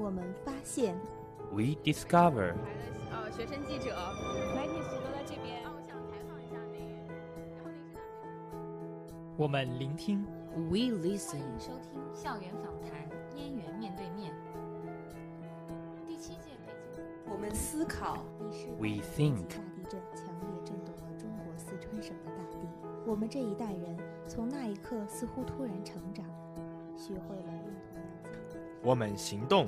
我们发现，We discover. 呃，学生记者，媒体都在这边。啊，我想采访一下您，然后您是？我们聆听，We listen. 欢迎收听校园访谈《燕园面对面》第七届北京。我们思考。你是 We 大 think. 大地震强烈震动了中国四川省的大地。我们这一代人从那一刻似乎突然成长，学会了用同。我们行动。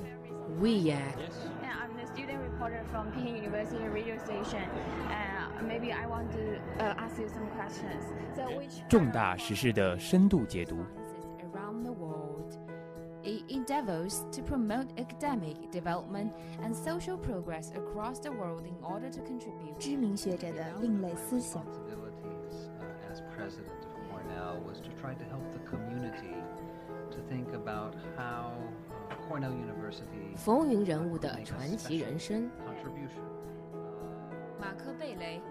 We act. And I'm the student reporter from Peking University radio station. And maybe I want to uh, ask you some questions. So which 重大时事的深度解读。 Around the world, it endeavors to promote academic development and social progress across the world in order to contribute. 知名学者的另类思想。 responsibilities uh, as president of Cornell was to try to help the community to think about how uh, Cornell University 风云人物的传奇人生。contribution. Uh, 马克贝雷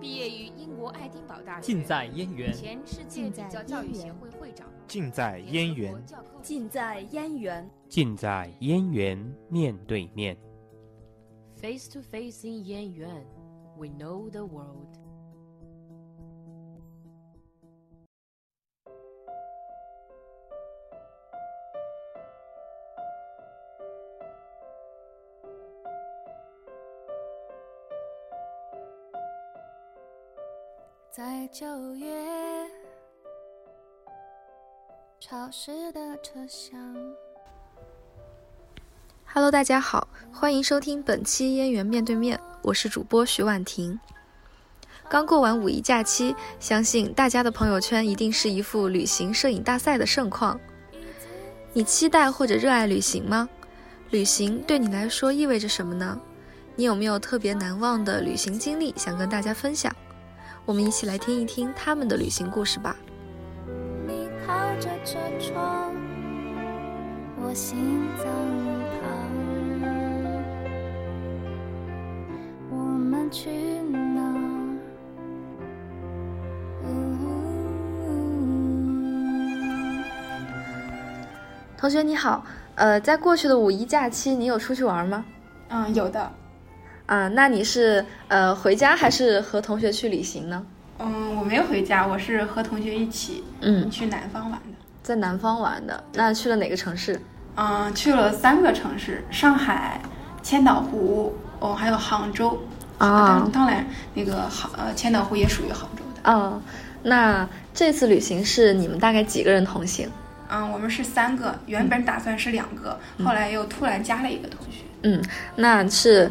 毕业于英国爱丁堡大学，近在燕园。前世界比较教育协会会长，近在燕园。近在燕园。近在燕园面对面。Face to face in 燕园，We know the world. 在九月，潮湿的车厢。Hello，大家好，欢迎收听本期燕园面对面，我是主播徐婉婷。刚过完五一假期，相信大家的朋友圈一定是一副旅行摄影大赛的盛况。你期待或者热爱旅行吗？旅行对你来说意味着什么呢？你有没有特别难忘的旅行经历想跟大家分享？我们一起来听一听他们的旅行故事吧。你靠着车窗，我心脏旁，我们去哪？同学你好，呃，在过去的五一假期，你有出去玩吗？嗯，有的。啊，那你是呃回家还是和同学去旅行呢？嗯，我没有回家，我是和同学一起，嗯，去南方玩的。在南方玩的，那去了哪个城市？嗯，去了三个城市：上海、千岛湖，哦，还有杭州。啊，当当然，那个杭呃千岛湖也属于杭州的。哦，那这次旅行是你们大概几个人同行？嗯，我们是三个，原本打算是两个，嗯、后来又突然加了一个同学。嗯，那是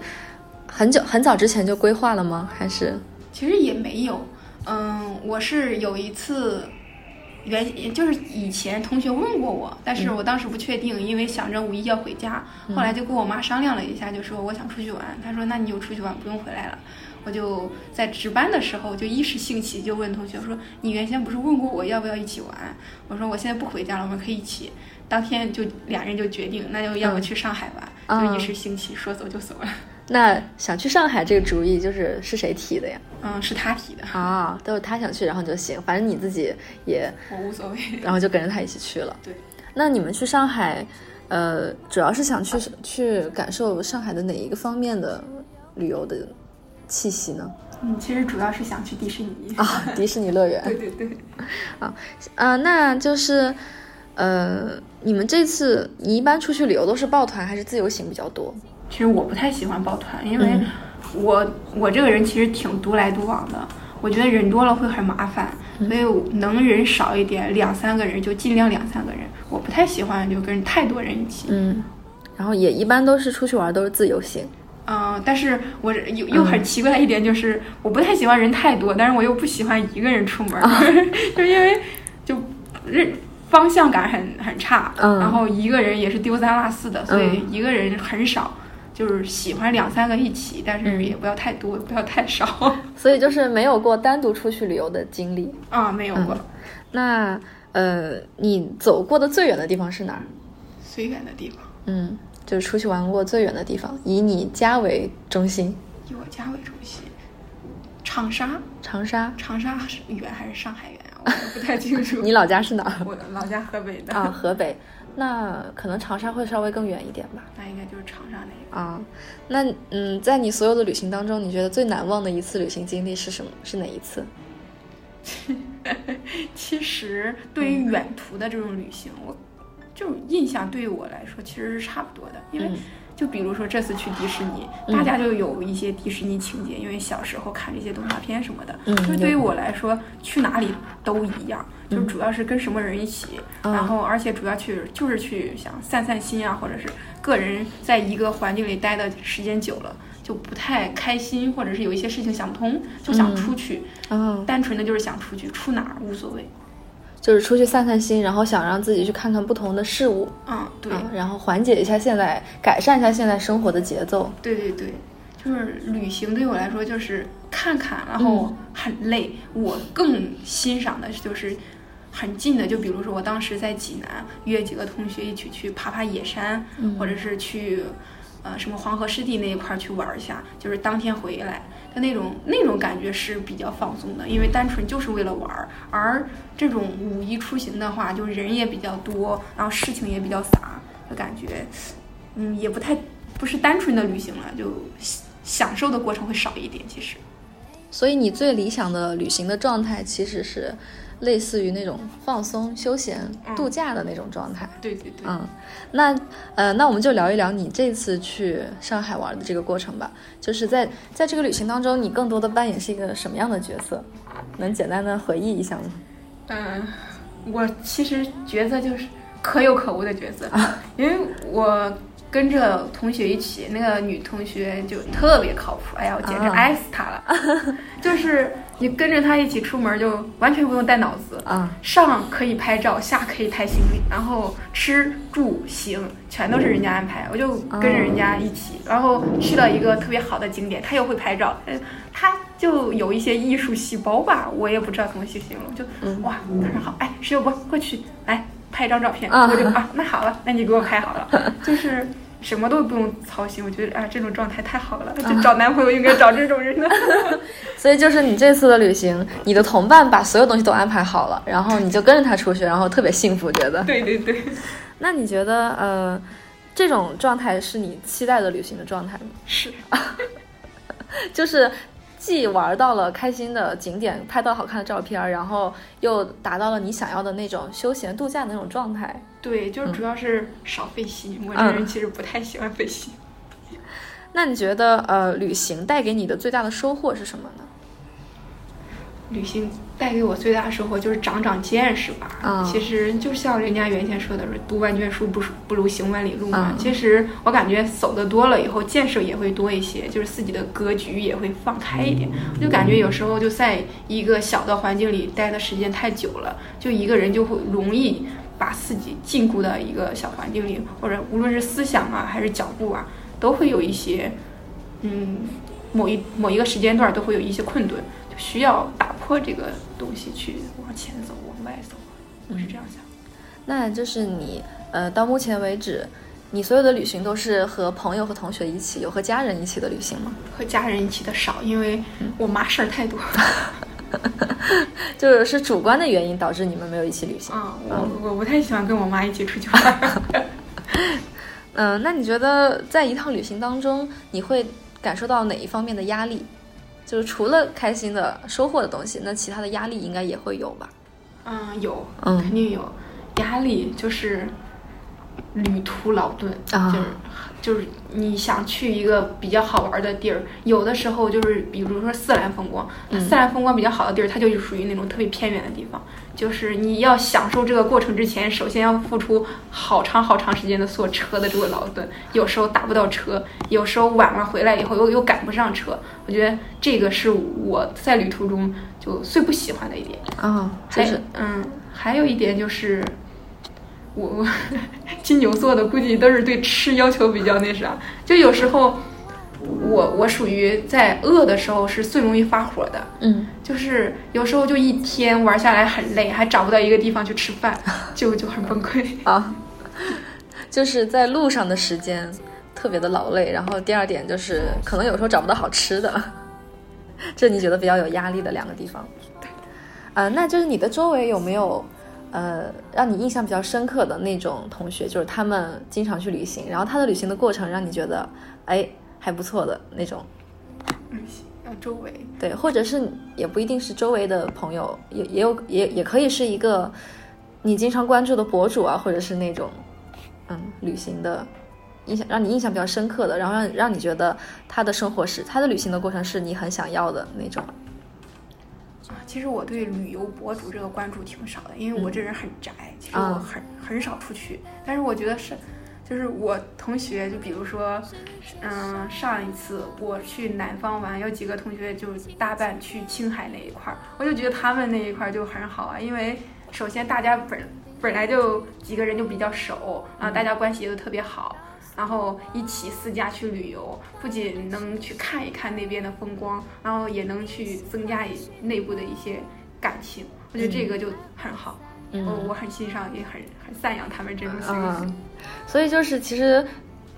很久很早之前就规划了吗？还是？其实也没有。嗯，我是有一次，原就是以前同学问过我，但是我当时不确定，因为想着五一要回家，嗯、后来就跟我妈商量了一下，就说我想出去玩。她说那你就出去玩，不用回来了。我就在值班的时候就一时兴起，就问同学说：“你原先不是问过我要不要一起玩？”我说：“我现在不回家了，我们可以一起。”当天就俩人就决定，那就要么去上海玩。嗯、就一时兴起，说走就走了。那想去上海这个主意就是是谁提的呀？嗯，是他提的啊，都是他想去，然后就行，反正你自己也我无所谓，然后就跟着他一起去了。对，那你们去上海，呃，主要是想去去感受上海的哪一个方面的旅游的气息呢？嗯，其实主要是想去迪士尼啊，迪士尼乐园。对对对，啊，呃，那就是，呃，你们这次你一般出去旅游都是抱团还是自由行比较多？其实我不太喜欢抱团，因为我、嗯、我这个人其实挺独来独往的，我觉得人多了会很麻烦，嗯、所以能人少一点，两三个人就尽量两三个人。我不太喜欢就跟太多人一起。嗯，然后也一般都是出去玩都是自由行。嗯、呃，但是我又又很奇怪的一点就是，嗯、我不太喜欢人太多，但是我又不喜欢一个人出门，啊、就因为就认方向感很很差，嗯、然后一个人也是丢三落四的，所以一个人很少。就是喜欢两三个一起，但是也不要太多，嗯、不要太少。所以就是没有过单独出去旅游的经历啊，没有过。嗯、那呃，你走过的最远的地方是哪儿？最远的地方，嗯，就是出去玩过最远的地方，以你家为中心。以我家为中心，长沙。长沙，长沙是远还是上海远啊？我不太清楚。你老家是哪儿？我老家河北的。啊，河北。那可能长沙会稍微更远一点吧。那应该就是长沙那个啊，那嗯，在你所有的旅行当中，你觉得最难忘的一次旅行经历是什么？是哪一次？个。其实对于远途的这种旅行，我就印象对于我来说其实是差不多的，因为嗯就比如说这次去迪士尼，嗯。大家就有一些迪士尼情节，因为小时候看这些动画片什么的，嗯就是对于我来说，去哪里都一样，就主要是跟什么人一起，嗯。然后而且主要去就是去想散散心啊，或者是个人在一个环境里待的时间久了。就不太开心，或者是有一些事情想不通，就想嗯。出去，嗯，单纯的就是想出去，出哪儿无所谓。就是出去散散心，然后想让自己去看看不同的事物，嗯，对，啊，然后缓解一下现在，改善一下现在生活的节奏。对对对，就是旅行对我来说就是看看，然后很累。我更欣赏的就是很近的，就比如说我当时在济南约几个同学一起去爬爬野山，嗯。或者是去呃什么黄河湿地那一块儿去玩一下，就是当天回来的那种那种感觉是比较放松的，因为单纯就是为了玩儿。而这种五一出行的话，就人也比较多，然后事情也比较杂，就感觉嗯也不太不是单纯的旅行了，就享享受的过程会少一点。其实，所以你最理想的旅行的状态其实是类似于那种放松、休闲、嗯度假的那种状态。对对对，嗯，那呃，那我们就聊一聊你这次去上海玩的这个过程吧。就是在在这个旅行当中，你更多的扮演是一个什么样的角色？能简单的回忆一下吗？嗯，我其实角色就是可有可无的角色，因为我跟着同学一起，那个女同学就特别靠谱，哎呀，我简直啊。爱死她了。就是你跟着她一起出门，就完全不用带脑子，啊，上可以拍照，下可以抬行李，然后吃住行全都是人家安排，我就跟着人家一起，然后去了一个特别好的景点，她又会拍照，她就有一些艺术细胞吧，我也不知道怎么去形容，就、嗯。哇，她说好，哎，石友波过去来拍张照片，啊我就啊，那好了，那你给我拍好了，就是。什么都不用操心，我觉得啊，这种状态太好了，就找男朋友应该找这种人的。所以就是你这次的旅行，你的同伴把所有东西都安排好了，然后你就跟着他出去，然后特别幸福，觉得。对对对，那你觉得呃，这种状态是你期待的旅行的状态吗？是。就是既玩到了开心的景点，拍到好看的照片，然后又达到了你想要的那种休闲度假的那种状态。对，就是嗯主要是少费心。我这嗯人其实不太喜欢费心。那你觉得呃，旅行带给你的最大的收获是什么呢？旅行带给我最大的收获就是长长见识吧。嗯其实就像人家原先说的，是读万卷书不如不如行万里路嘛。嗯其实我感觉走的多了以后，见识也会多一些，就是自己的格局也会放开一点。我就感觉有时候就在一个小的环境里待的时间太久了，就一个人就会容易把自己禁锢到一个小环境里，或者无论是思想啊还是脚步啊，都会有一些，嗯，某一某一个时间段都会有一些困顿，就需要打破这个东西去往前走，往外走。我是这样想。那就是你呃，到目前为止，你所有的旅行都是和朋友和同学一起，有和家人一起的旅行吗？和家人一起的少，因为我妈事儿太多。就是是主观的原因导致你们没有一起旅行。啊，我我不太喜欢跟我妈一起出去玩。嗯、那你觉得在一趟旅行当中，你会感受到哪一方面的压力？就是除了开心的收获的东西，那其他的压力应该也会有吧？嗯，有，嗯肯定有压力，就是旅途劳顿，啊。就是就是你想去一个比较好玩的地儿，有的时候就是比如说自然风光，嗯。自然风光比较好的地儿，它就是属于那种特别偏远的地方，就是你要享受这个过程之前，首先要付出好长好长时间的坐车的这个劳顿，有时候打不到车，有时候晚了回来以后又又赶不上车，我觉得这个是我在旅途中就最不喜欢的一点。啊、就还是嗯，还有一点就是，我我金牛座的估计都是对吃要求比较那啥，就有时候我我属于在饿的时候是最容易发火的，嗯就是有时候就一天玩下来很累，还找不到一个地方去吃饭，就就很崩溃。啊，就是在路上的时间特别的劳累，然后第二点就是可能有时候找不到好吃的，这你觉得比较有压力的两个地方。呃，那就是你的周围有没有呃，让你印象比较深刻的那种同学，就是他们经常去旅行，然后他的旅行的过程让你觉得，哎，还不错的那种。嗯，呃，周围对，或者是也不一定是周围的朋友，也也有也也可以是一个你经常关注的博主啊，或者是那种嗯旅行的印象让你印象比较深刻的，然后让让你觉得他的生活是他的旅行的过程是你很想要的那种。啊，其实我对旅游博主这个关注挺少的，因为我这人很宅，其实我啊很很少出去。但是我觉得是，就是我同学，就比如说，嗯，上一次我去南方玩，有几个同学就搭伴去青海那一块儿，我就觉得他们那一块儿就很好啊，因为首先大家本本来就几个人就比较熟啊，大家关系也都特别好。然后一起私家去旅游，不仅能去看一看那边的风光，然后也能去增加一内部的一些感情。我觉得这个就很好，嗯我我很欣赏，也很很赞扬他们这种行为。嗯，所以就是其实，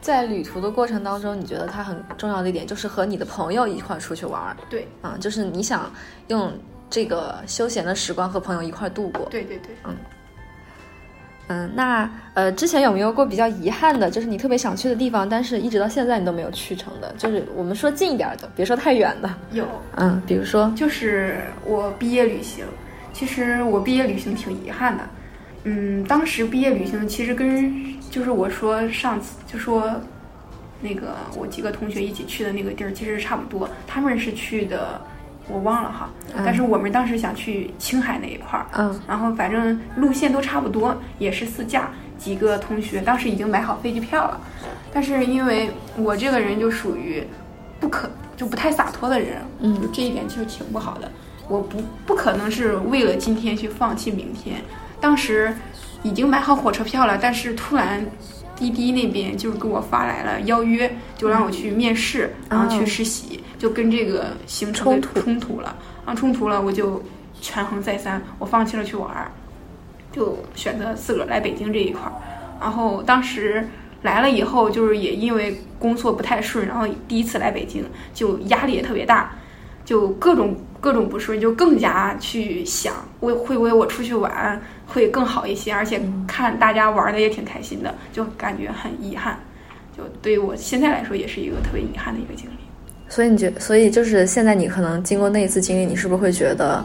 在旅途的过程当中，你觉得它很重要的一点就是和你的朋友一块儿出去玩儿，对，嗯，就是你想用这个休闲的时光和朋友一块儿度过。对对对。嗯，那呃，之前有没有过比较遗憾的，就是你特别想去的地方，但是一直到现在你都没有去成的？就是我们说近一点儿的，别说太远的。有，嗯，比如说，就是我毕业旅行，其实我毕业旅行挺遗憾的。嗯，当时毕业旅行其实跟就是我说上次就说那个我几个同学一起去的那个地儿其实差不多，他们是去的我忘了哈，但是我们当时想去青海那一块儿，嗯然后反正路线都差不多，也是自驾。几个同学当时已经买好飞机票了，但是因为我这个人就属于不可就不太洒脱的人，嗯就这一点其实挺不好的。我不不可能是为了今天去放弃明天。当时已经买好火车票了，但是突然滴滴那边就是给我发来了邀约，就让我去面试，然后去实习，就跟这个行程冲突冲突了。啊，冲突了，我就权衡再三，我放弃了去玩儿，就选择自个儿来北京这一块儿。然后当时来了以后，就是也因为工作不太顺，然后第一次来北京，就压力也特别大，就各种各种不顺，就更加去想，会会不会我出去玩会更好一些，而且看大家玩的也挺开心的，就感觉很遗憾。就对于我现在来说，也是一个特别遗憾的一个经历。所以你觉，所以就是现在你可能经过那一次经历，你是不是会觉得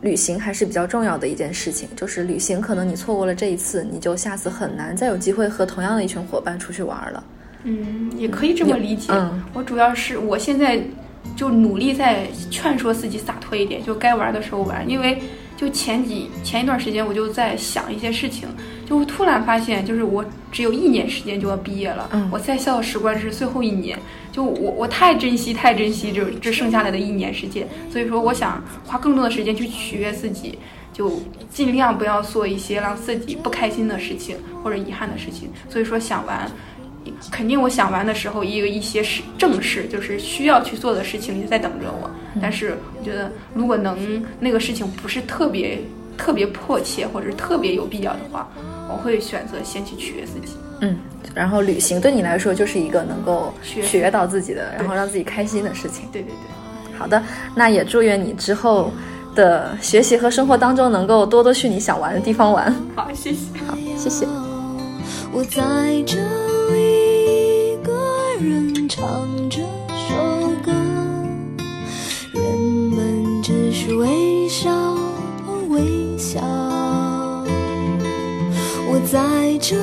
旅行还是比较重要的一件事情？就是旅行，可能你错过了这一次，你就下次很难再有机会和同样的一群伙伴出去玩了。嗯，也可以这么理解。嗯我主要是我现在就努力在劝说自己洒脱一点，就该玩的时候玩。因为就前几前一段时间，我就在想一些事情，就突然发现，就是我只有一年时间就要毕业了，嗯我在校时光是最后一年，就我我太珍惜太珍惜这这剩下来的一年时间，所以说我想花更多的时间去取悦自己。就尽量不要做一些让自己不开心的事情或者遗憾的事情。所以说想玩，肯定我想完的时候，也有一些事正事，就是需要去做的事情也在等着我。但是我觉得，如果能那个事情不是特别特别迫切，或者是特别有必要的话，我会选择先去取悦自己。嗯，然后旅行对你来说就是一个能够取悦到自己的，然后让自己开心的事情。对对对，好的，那也祝愿你之后的学习和生活当中能够多多去你想玩的地方玩。好，谢谢。好，谢谢。我在这里一个人唱这首歌，人们只是微笑微笑。我在这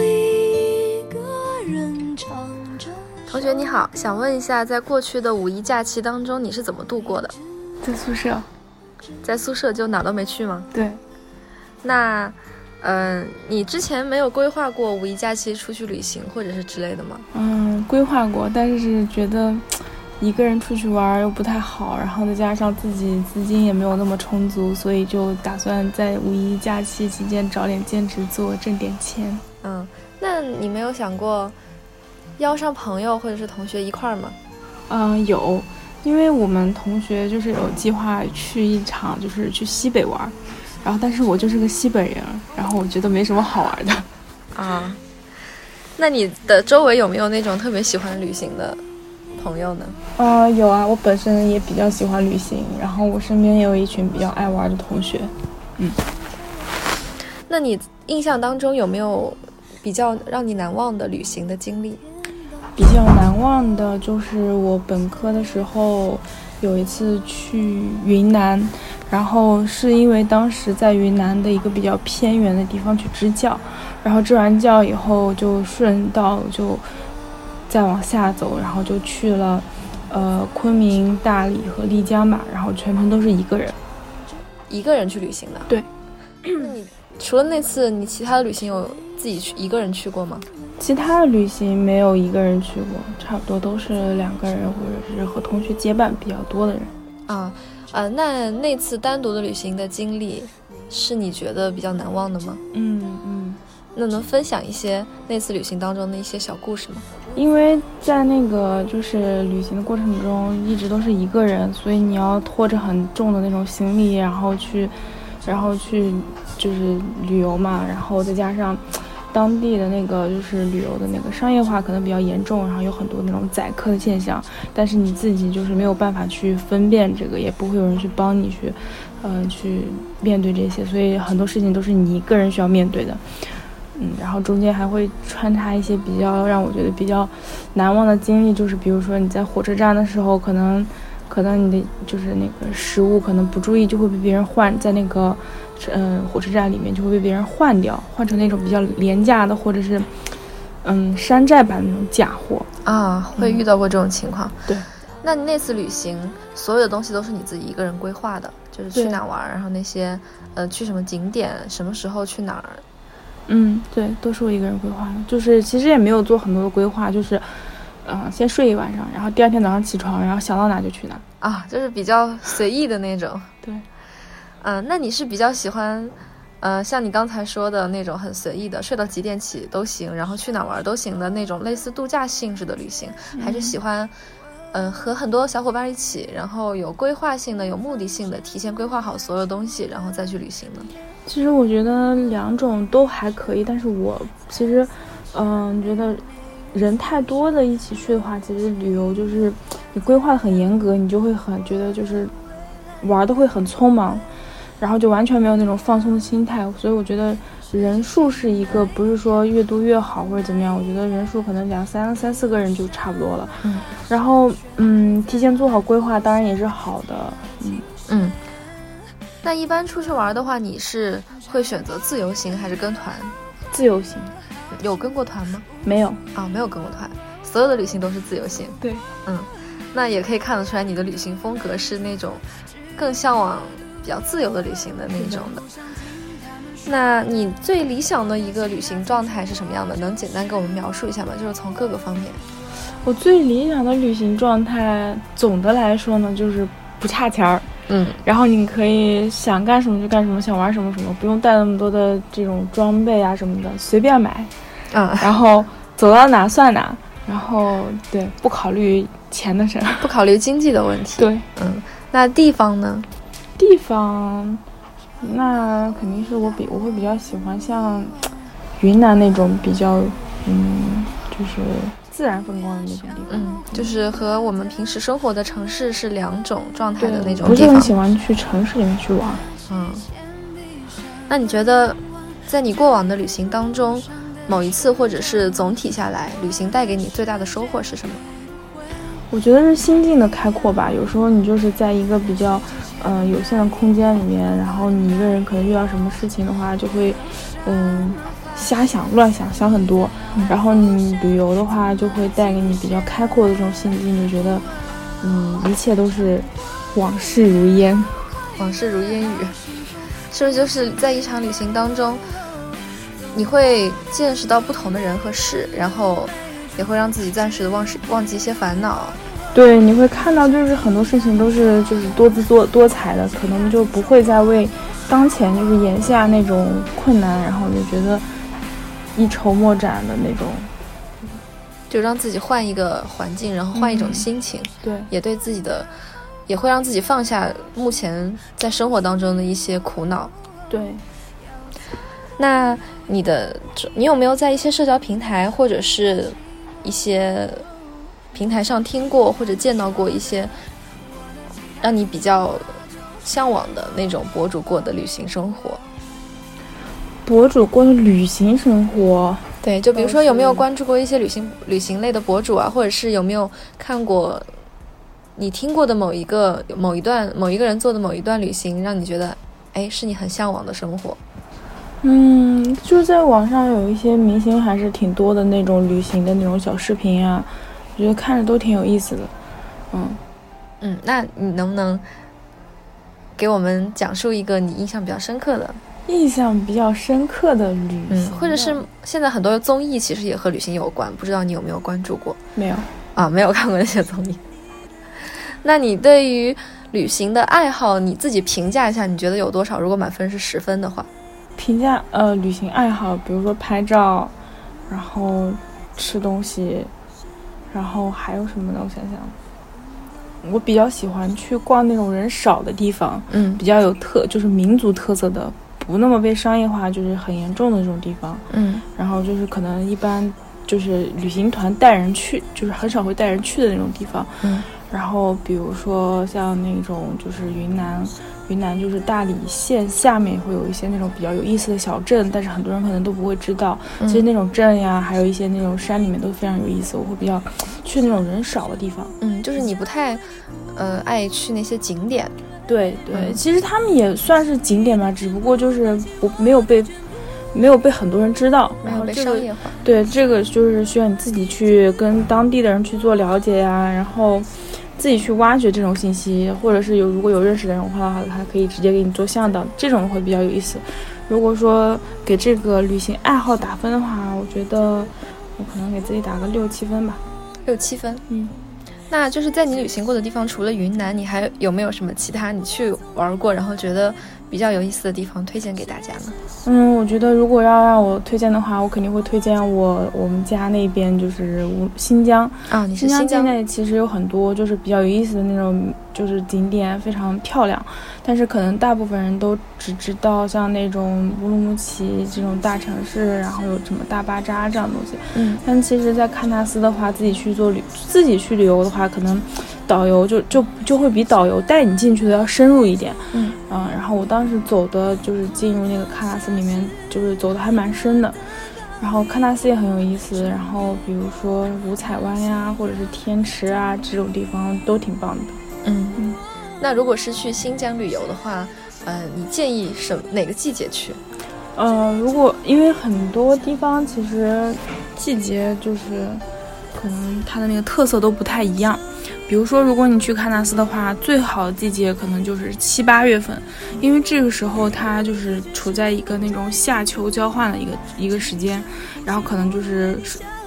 里一个人唱着。同学你好，想问一下，在过去的五一假期当中，你是怎么度过的？在宿舍。在宿舍就哪都没去吗？对。那，嗯、呃，你之前没有规划过五一假期出去旅行或者是之类的吗？嗯，规划过，但是觉得一个人出去玩又不太好，然后再加上自己资金也没有那么充足，所以就打算在五一假期期间找点兼职做，挣点钱。嗯，那你没有想过邀上朋友或者是同学一块儿吗？嗯，有。因为我们同学就是有计划去一场，就是去西北玩，然后但是我就是个西北人，然后我觉得没什么好玩的。啊，那你的周围有没有那种特别喜欢旅行的朋友呢？啊、呃，有啊，我本身也比较喜欢旅行，然后我身边也有一群比较爱玩的同学。嗯，那你印象当中有没有比较让你难忘的旅行的经历？比较难忘的就是我本科的时候有一次去云南，然后是因为当时在云南的一个比较偏远的地方去支教，然后支完教以后就顺道就再往下走，然后就去了呃昆明、大理和丽江吧，然后全程都是一个人，一个人去旅行的。对，那你除了那次，你其他的旅行有自己去一个人去过吗？其他的旅行没有一个人去过，差不多都是两个人或者是和同学结伴比较多的人。啊，呃，那那次单独的旅行的经历，是你觉得比较难忘的吗？嗯嗯。那能分享一些那次旅行当中的一些小故事吗？因为在那个就是旅行的过程中，一直都是一个人，所以你要拖着很重的那种行李，然后去，然后去就是旅游嘛，然后再加上。当地的那个就是旅游的那个商业化可能比较严重，然后有很多那种宰客的现象，但是你自己就是没有办法去分辨这个，也不会有人去帮你去，嗯，去面对这些，所以很多事情都是你一个人需要面对的，嗯，然后中间还会穿插一些比较让我觉得比较难忘的经历，就是比如说你在火车站的时候，可能可能你的就是那个食物可能不注意就会被别人换在那个。嗯，火车站里面就会被别人换掉，换成那种比较廉价的，或者是，嗯，山寨版那种假货啊，会遇到过这种情况。对，那你那次旅行，所有的东西都是你自己一个人规划的，就是去哪玩，然后那些，呃，去什么景点，什么时候去哪儿？嗯，对，都是我一个人规划的，就是其实也没有做很多的规划，就是，嗯，先睡一晚上，然后第二天早上起床，然后想到哪就去哪。啊，就是比较随意的那种。对。嗯，那你是比较喜欢，呃，像你刚才说的那种很随意的，睡到几点起都行，然后去哪玩都行的那种类似度假性质的旅行，还是喜欢，嗯，和很多小伙伴一起，然后有规划性的、有目的性的，提前规划好所有东西，然后再去旅行呢？其实我觉得两种都还可以，但是我其实，嗯，觉得人太多的一起去的话，其实旅游就是你规划的很严格，你就会很觉得就是玩的会很匆忙。然后就完全没有那种放松的心态，所以我觉得人数是一个，不是说越多越好或者怎么样。我觉得人数可能两三三四个人就差不多了。嗯，然后嗯，提前做好规划当然也是好的。嗯嗯。那一般出去玩的话，你是会选择自由行还是跟团？自由行。有跟过团吗？没有啊，没有跟过团。所有的旅行都是自由行。对，嗯，那也可以看得出来你的旅行风格是那种更向往。比较自由的旅行的那种的，那你最理想的一个旅行状态是什么样的？能简单给我们描述一下吗？就是从各个方面。我最理想的旅行状态，总的来说呢，就是不差钱儿，嗯，然后你可以想干什么就干什么，想玩什么什么，不用带那么多的这种装备啊什么的，随便买，嗯，然后走到哪算哪，然后对，不考虑钱的事，不考虑经济的问题，对，嗯，那地方呢？地方，那肯定是我比我会比较喜欢像云南那种比较，嗯，就是自然风光的那种地方。嗯，就是和我们平时生活的城市是两种状态的那种地方。不是很喜欢去城市里面去玩。嗯，那你觉得，在你过往的旅行当中，某一次或者是总体下来，旅行带给你最大的收获是什么？我觉得是心境的开阔吧。有时候你就是在一个比较，嗯，有限的空间里面，然后你一个人可能遇到什么事情的话，就会，嗯，瞎想乱想，想很多。然后你旅游的话，就会带给你比较开阔的这种心境，就觉得，嗯，一切都是往事如烟，往事如烟雨。是不是就是在一场旅行当中，你会见识到不同的人和事，然后。也会让自己暂时的忘失忘记一些烦恼，对，你会看到就是很多事情都是就是多姿多多彩的，可能就不会再为当前就是眼下那种困难，然后就觉得一筹莫展的那种，就让自己换一个环境，然后换一种心情，对，也对自己的也会让自己放下目前在生活当中的一些苦恼，对。那你的你有没有在一些社交平台或者是？一些平台上听过或者见到过一些让你比较向往的那种博主过的旅行生活。博主过的旅行生活，对，就比如说有没有关注过一些旅行旅行类的博主啊，或者是有没有看过你听过的某一个某一段某一个人做的某一段旅行，让你觉得哎是你很向往的生活？嗯，就在网上有一些明星还是挺多的那种旅行的那种小视频啊，我觉得看着都挺有意思的。嗯嗯，那你能不能给我们讲述一个你印象比较深刻的？印象比较深刻的旅行，嗯，或者是现在很多综艺其实也和旅行有关，不知道你有没有关注过？没有啊，没有看过那些综艺。那你对于旅行的爱好，你自己评价一下，你觉得有多少？如果满分是十分的话，评价呃，旅行爱好，比如说拍照，然后吃东西，然后还有什么呢？我想想，我比较喜欢去逛那种人少的地方，嗯，比较有特，就是民族特色的。不那么被商业化，就是很严重的这种地方，嗯，然后就是可能一般就是旅行团带人去，就是很少会带人去的那种地方，嗯，然后比如说像那种就是云南，云南就是大理县下面会有一些那种比较有意思的小镇，但是很多人可能都不会知道，其实那种镇呀，还有一些那种山里面都非常有意思，我会比较去那种人少的地方，嗯，就是你不太，呃，爱去那些景点。对对，其实他们也算是景点吧，只不过就是不没有被没有被很多人知道，然后被商业化。对，这个就是需要你自己去跟当地的人去做了解呀，然后自己去挖掘这种信息，或者是有如果有认识的人的话，他可以直接给你做向导，这种会比较有意思。如果说给这个旅行爱好打分的话，我觉得我可能给自己打个六七分吧，六七分，嗯。那就是在你旅行过的地方，除了云南，你还有没有什么其他你去玩过，然后觉得比较有意思的地方推荐给大家呢？嗯，我觉得如果要让我推荐的话，我肯定会推荐我我们家那边就是新疆啊，你是新疆内其实有很多就是比较有意思的那种就是景点，非常漂亮。但是可能大部分人都只知道像那种乌鲁木齐这种大城市，然后有什么大巴扎这样东西。嗯。但其实，在喀纳斯的话，自己去做旅，自己去旅游的话，可能导游就就就会比导游带你进去的要深入一点。嗯。嗯，然后我当时走的就是进入那个喀纳斯里面，就是走的还蛮深的。然后喀纳斯也很有意思，然后比如说五彩湾呀，或者是天池啊这种地方都挺棒的。嗯嗯。那如果是去新疆旅游的话，呃，你建议什哪个季节去？呃，如果因为很多地方其实季节就是可能它的那个特色都不太一样。比如说，如果你去喀纳斯的话，最好的季节可能就是七八月份，因为这个时候它就是处在一个那种夏秋交换的一个一个时间，然后可能就是。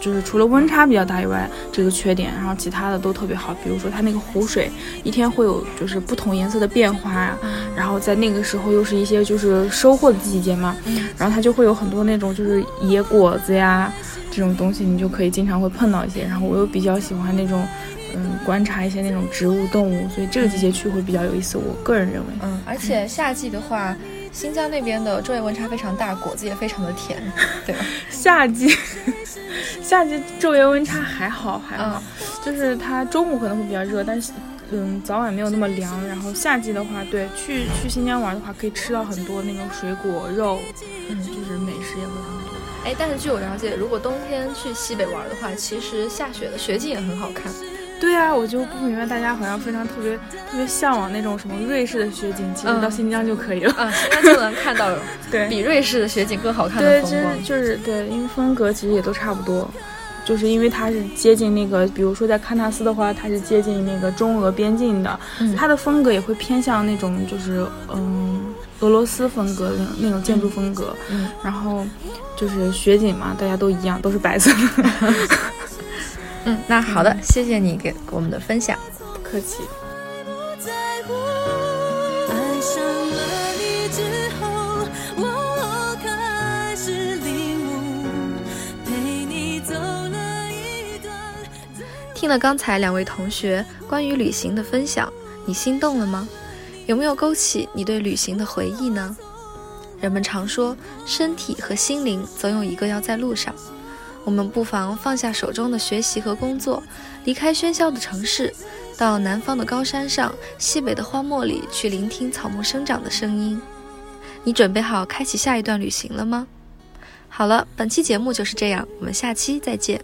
就是除了温差比较大以外，这个缺点，然后其他的都特别好。比如说它那个湖水一天会有就是不同颜色的变化呀，然后在那个时候又是一些就是收获的季节嘛，然后它就会有很多那种就是野果子呀这种东西，你就可以经常会碰到一些。然后我又比较喜欢那种嗯观察一些那种植物动物，所以这个季节去会比较有意思。我个人认为，嗯，而且夏季的话。新疆那边的昼夜温差非常大，果子也非常的甜，对吧？夏季，夏季昼夜温差还好还好，就是它中午可能会比较热，但是嗯早晚没有那么凉。然后夏季的话，对，去去新疆玩的话，可以吃到很多那种水果肉，嗯，就是美食也会很多。哎，但是据我了解，如果冬天去西北玩的话，其实下雪的雪景也很好看。对啊，我就不明白大家好像非常特别特别向往那种什么瑞士的雪景，其实到新疆就可以了。啊，新疆就能看到 对比瑞士的雪景更好看的风光。就是对，因为风格其实也都差不多，就是因为它是接近那个，比如说在喀纳斯的话，它是接近那个中俄边境的，它的风格也会偏向那种就是嗯俄罗斯风格那种那种建筑风格。嗯，然后就是雪景嘛，大家都一样，都是白色的。嗯，那好的，谢谢你给我们的分享，不客气。听了刚才两位同学关于旅行的分享，你心动了吗？有没有勾起你对旅行的回忆呢？人们常说，身体和心灵总有一个要在路上。我们不妨放下手中的学习和工作，离开喧嚣的城市，到南方的高山上、西北的荒漠里去聆听草木生长的声音。你准备好开启下一段旅行了吗？好了，本期节目就是这样，我们下期再见。